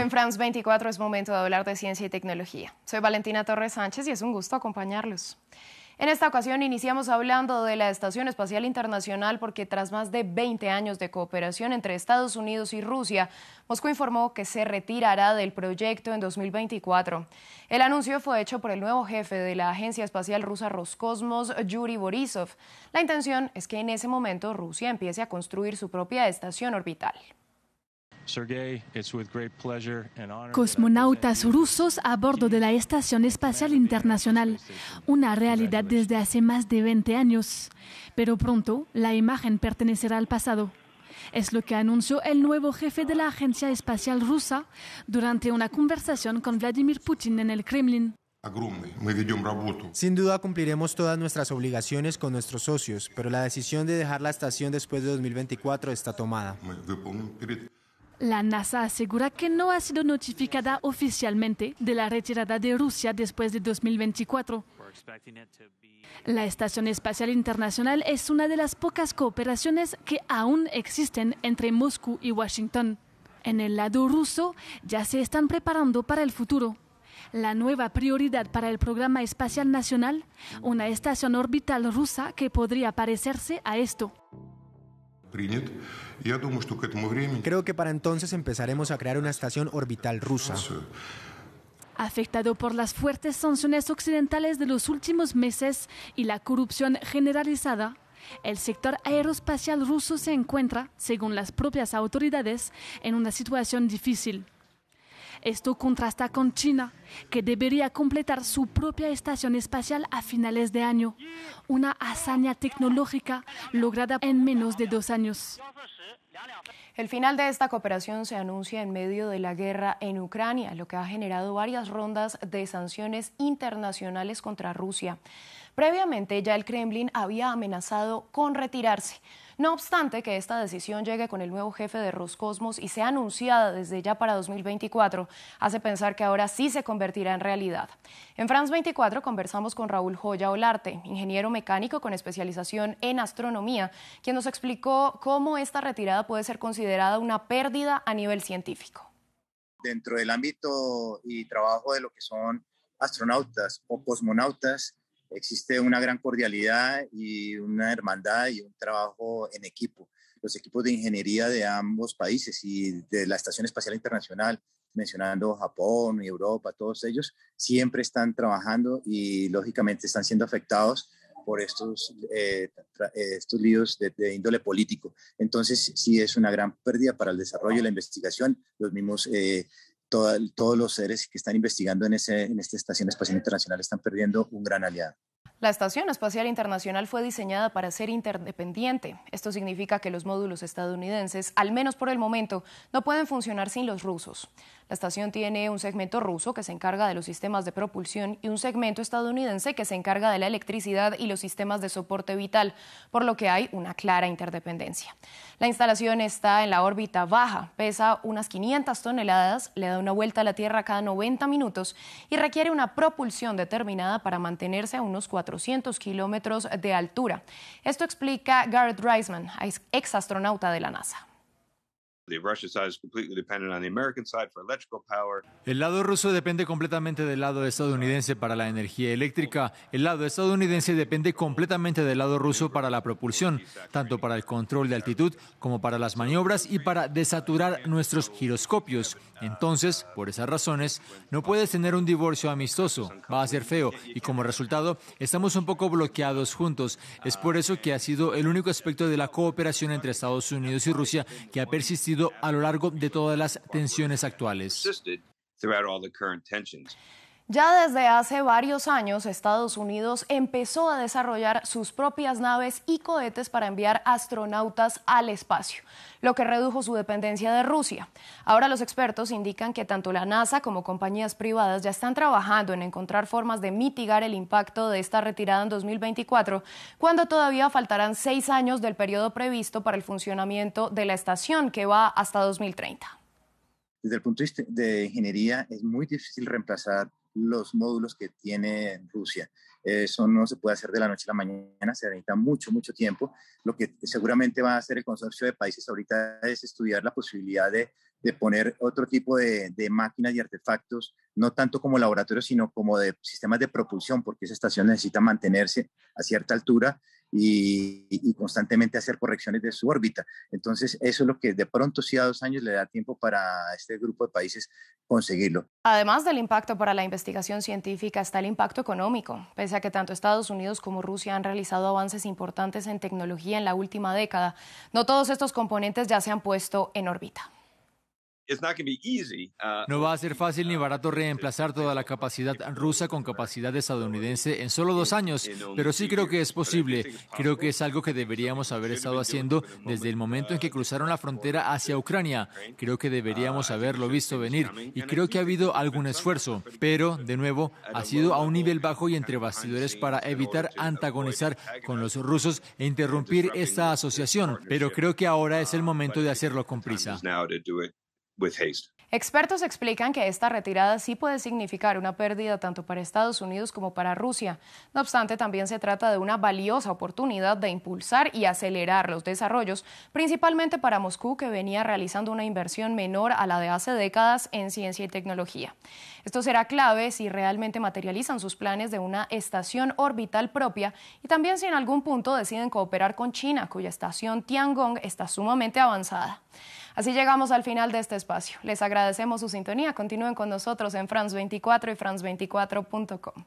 En France 24 es momento de hablar de ciencia y tecnología. Soy Valentina Torres Sánchez y es un gusto acompañarlos. En esta ocasión iniciamos hablando de la Estación Espacial Internacional porque tras más de 20 años de cooperación entre Estados Unidos y Rusia, Moscú informó que se retirará del proyecto en 2024. El anuncio fue hecho por el nuevo jefe de la Agencia Espacial Rusa Roscosmos, Yuri Borisov. La intención es que en ese momento Rusia empiece a construir su propia estación orbital. Cosmonautas rusos a bordo de la Estación Espacial Internacional, una realidad desde hace más de 20 años. Pero pronto la imagen pertenecerá al pasado. Es lo que anunció el nuevo jefe de la Agencia Espacial Rusa durante una conversación con Vladimir Putin en el Kremlin. Sin duda cumpliremos todas nuestras obligaciones con nuestros socios, pero la decisión de dejar la estación después de 2024 está tomada. La NASA asegura que no ha sido notificada oficialmente de la retirada de Rusia después de 2024. La Estación Espacial Internacional es una de las pocas cooperaciones que aún existen entre Moscú y Washington. En el lado ruso ya se están preparando para el futuro. La nueva prioridad para el Programa Espacial Nacional, una estación orbital rusa que podría parecerse a esto. Creo que para entonces empezaremos a crear una estación orbital rusa. Afectado por las fuertes sanciones occidentales de los últimos meses y la corrupción generalizada, el sector aeroespacial ruso se encuentra, según las propias autoridades, en una situación difícil. Esto contrasta con China, que debería completar su propia estación espacial a finales de año, una hazaña tecnológica lograda en menos de dos años. El final de esta cooperación se anuncia en medio de la guerra en Ucrania, lo que ha generado varias rondas de sanciones internacionales contra Rusia. Previamente ya el Kremlin había amenazado con retirarse. No obstante que esta decisión llegue con el nuevo jefe de Roscosmos y sea anunciada desde ya para 2024, hace pensar que ahora sí se convertirá en realidad. En France 24 conversamos con Raúl Joya Olarte, ingeniero mecánico con especialización en astronomía, quien nos explicó cómo esta retirada puede ser considerada una pérdida a nivel científico. Dentro del ámbito y trabajo de lo que son astronautas o cosmonautas, existe una gran cordialidad y una hermandad y un trabajo en equipo. Los equipos de ingeniería de ambos países y de la Estación Espacial Internacional, mencionando Japón y Europa, todos ellos, siempre están trabajando y lógicamente están siendo afectados por estos, eh, estos líos de, índole político. Entonces, sí es una gran pérdida para el desarrollo y la investigación. Los mismos eh, todos los seres que están investigando en, ese, en esta Estación Espacial Internacional están perdiendo un gran aliado. La Estación Espacial Internacional fue diseñada para ser interdependiente. Esto significa que los módulos estadounidenses, al menos por el momento, no pueden funcionar sin los rusos. La estación tiene un segmento ruso que se encarga de los sistemas de propulsión y un segmento estadounidense que se encarga de la electricidad y los sistemas de soporte vital, por lo que hay una clara interdependencia. La instalación está en la órbita baja, pesa unas 500 toneladas, le da una vuelta a la Tierra cada 90 minutos y requiere una propulsión determinada para mantenerse a unos 4 400 kilómetros de altura. Esto explica Garrett Reisman, ex astronauta de la NASA. El lado ruso depende completamente del lado estadounidense para la energía eléctrica. El lado estadounidense depende completamente del lado ruso para la propulsión, tanto para el control de altitud como para las maniobras y para desaturar nuestros giroscopios. Entonces, por esas razones, no puedes tener un divorcio amistoso. Va a ser feo y como resultado estamos un poco bloqueados juntos. Es por eso que ha sido el único aspecto de la cooperación entre Estados Unidos y Rusia que ha persistido a lo largo de todas las tensiones actuales. Ya desde hace varios años, Estados Unidos empezó a desarrollar sus propias naves y cohetes para enviar astronautas al espacio, lo que redujo su dependencia de Rusia. Ahora los expertos indican que tanto la NASA como compañías privadas ya están trabajando en encontrar formas de mitigar el impacto de esta retirada en 2024, cuando todavía faltarán seis años del periodo previsto para el funcionamiento de la estación, que va hasta 2030. Desde el punto de ingeniería, es muy difícil reemplazar los módulos que tiene Rusia. Eso no se puede hacer de la noche a la mañana, se necesita mucho, mucho tiempo. Lo que seguramente va a hacer el consorcio de países ahorita es estudiar la posibilidad de, de poner otro tipo de, de, máquinas y artefactos, no tanto como laboratorios, sino como de sistemas de propulsión, porque esa estación necesita mantenerse a cierta altura y, constantemente hacer correcciones de su órbita. Entonces, eso es lo que de pronto, sí a dos años, le da tiempo para este grupo de países conseguirlo. Además del impacto para la investigación científica, está el impacto económico. Pese a que tanto Estados Unidos como Rusia han realizado avances importantes en tecnología en la última década, no todos estos componentes ya se han puesto en órbita. Uh, no va a ser fácil ni barato reemplazar toda la capacidad rusa con capacidad estadounidense en solo dos años, pero sí creo que es posible. Creo que es algo que deberíamos haber estado haciendo desde el momento en que cruzaron la frontera hacia Ucrania. Creo que deberíamos haberlo visto venir y creo que ha habido algún esfuerzo, pero, de nuevo, ha sido a un nivel bajo y entre bastidores para evitar antagonizar con los rusos e interrumpir esta asociación. Pero creo que ahora es el momento de hacerlo con prisa. Expertos explican que esta retirada sí puede significar una pérdida tanto para Estados Unidos como para Rusia. No obstante, también se trata de una valiosa oportunidad de impulsar y acelerar los desarrollos, principalmente para Moscú, que venía realizando una inversión menor a la de hace décadas en ciencia y tecnología. Esto será clave si realmente materializan sus planes de una estación orbital propia y también si en algún punto deciden cooperar con China, cuya estación Tiangong está sumamente avanzada. Así llegamos al final de este espacio. Les agradecemos su sintonía. Continúen con nosotros en France 24 y France24.com.